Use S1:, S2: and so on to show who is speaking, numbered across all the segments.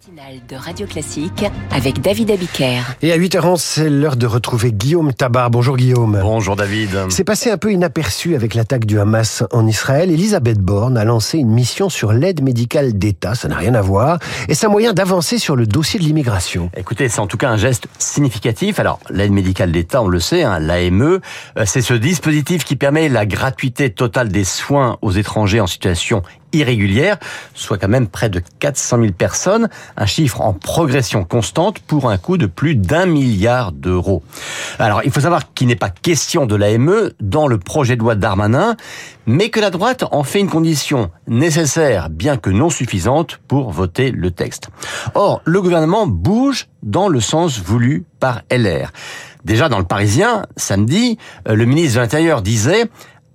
S1: matinale de Radio Classique avec David Abiker.
S2: Et à 8h11, c'est l'heure de retrouver Guillaume Tabar. Bonjour Guillaume.
S3: Bonjour David.
S2: C'est passé un peu inaperçu avec l'attaque du Hamas en Israël. Elisabeth Borne a lancé une mission sur l'aide médicale d'État, ça n'a rien à voir, et c'est un moyen d'avancer sur le dossier de l'immigration.
S3: Écoutez, c'est en tout cas un geste significatif. Alors, l'aide médicale d'État, on le sait, hein, l'AME, euh, c'est ce dispositif qui permet la gratuité totale des soins aux étrangers en situation irrégulière, soit quand même près de 400 000 personnes, un chiffre en progression constante pour un coût de plus d'un milliard d'euros. Alors, il faut savoir qu'il n'est pas question de l'AME dans le projet de loi Darmanin, mais que la droite en fait une condition nécessaire, bien que non suffisante, pour voter le texte. Or, le gouvernement bouge dans le sens voulu par LR. Déjà dans le Parisien, samedi, le ministre de l'Intérieur disait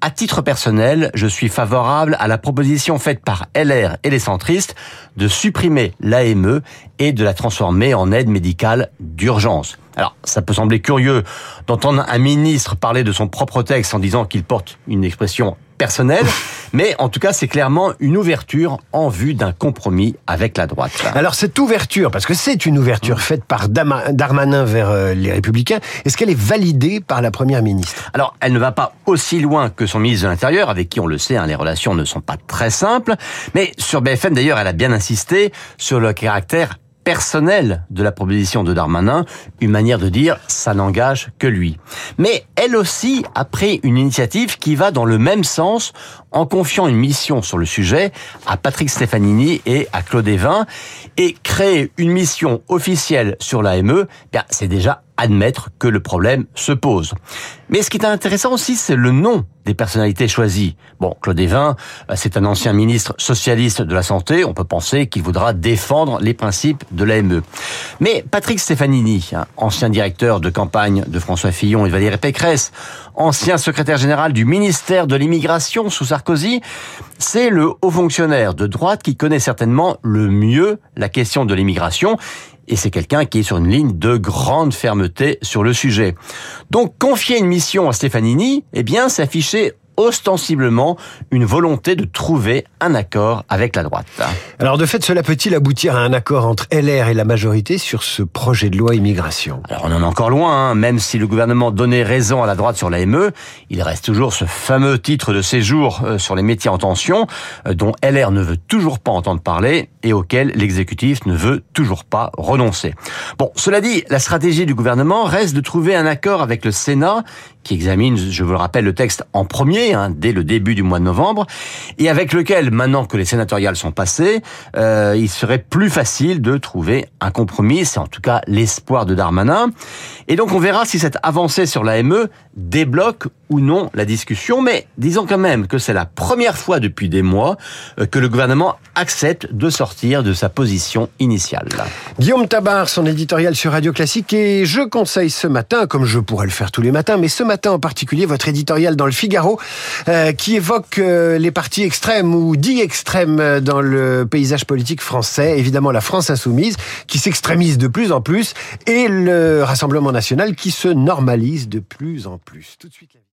S3: à titre personnel, je suis favorable à la proposition faite par LR et les centristes de supprimer l'AME et de la transformer en aide médicale d'urgence. Alors, ça peut sembler curieux d'entendre un ministre parler de son propre texte en disant qu'il porte une expression personnelle, mais en tout cas, c'est clairement une ouverture en vue d'un compromis avec la droite.
S2: Alors, cette ouverture, parce que c'est une ouverture faite par Darmanin vers euh, les Républicains, est-ce qu'elle est validée par la Première ministre?
S3: Alors, elle ne va pas aussi loin que son ministre de l'Intérieur, avec qui, on le sait, hein, les relations ne sont pas très simples, mais sur BFM, d'ailleurs, elle a bien insisté sur le caractère personnel de la proposition de Darmanin, une manière de dire ça n'engage que lui. Mais elle aussi a pris une initiative qui va dans le même sens en confiant une mission sur le sujet à Patrick Stefanini et à Claude Evin et créer une mission officielle sur l'AME, bien c'est déjà admettre que le problème se pose. Mais ce qui est intéressant aussi, c'est le nom des personnalités choisies. Bon, Claude Evin, euh, c'est un ancien ministre socialiste de la Santé, on peut penser qu'il voudra défendre les principes de l'AME. Mais Patrick Stefanini, hein, ancien directeur de campagne de François Fillon et Valérie Pécresse, ancien secrétaire général du ministère de l'immigration sous Sarkozy, c'est le haut fonctionnaire de droite qui connaît certainement le mieux la question de l'immigration et c'est quelqu'un qui est sur une ligne de grande fermeté sur le sujet. Donc confier une mission à Stefanini, eh bien, s'afficher ostensiblement une volonté de trouver un accord avec la droite.
S2: Alors de fait, cela peut-il aboutir à un accord entre LR et la majorité sur ce projet de loi immigration?
S3: Alors on en est encore loin, hein. même si le gouvernement donnait raison à la droite sur l'AME, il reste toujours ce fameux titre de séjour euh, sur les métiers en tension, euh, dont LR ne veut toujours pas entendre parler et auquel l'exécutif ne veut toujours pas renoncer. Bon, cela dit, la stratégie du gouvernement reste de trouver un accord avec le Sénat, qui examine, je vous le rappelle, le texte en premier, Hein, dès le début du mois de novembre, et avec lequel, maintenant que les sénatoriales sont passées, euh, il serait plus facile de trouver un compromis. C'est en tout cas l'espoir de Darmanin. Et donc on verra si cette avancée sur l'AME débloque ou non la discussion, mais disons quand même que c'est la première fois depuis des mois euh, que le gouvernement accepte de sortir de sa position initiale.
S2: Guillaume Tabar, son éditorial sur Radio Classique, et je conseille ce matin, comme je pourrais le faire tous les matins, mais ce matin en particulier, votre éditorial dans le Figaro, euh, qui évoque euh, les partis extrêmes ou dits extrêmes dans le paysage politique français, évidemment la France insoumise, qui s'extrémise de plus en plus, et le Rassemblement qui se normalise de plus en plus.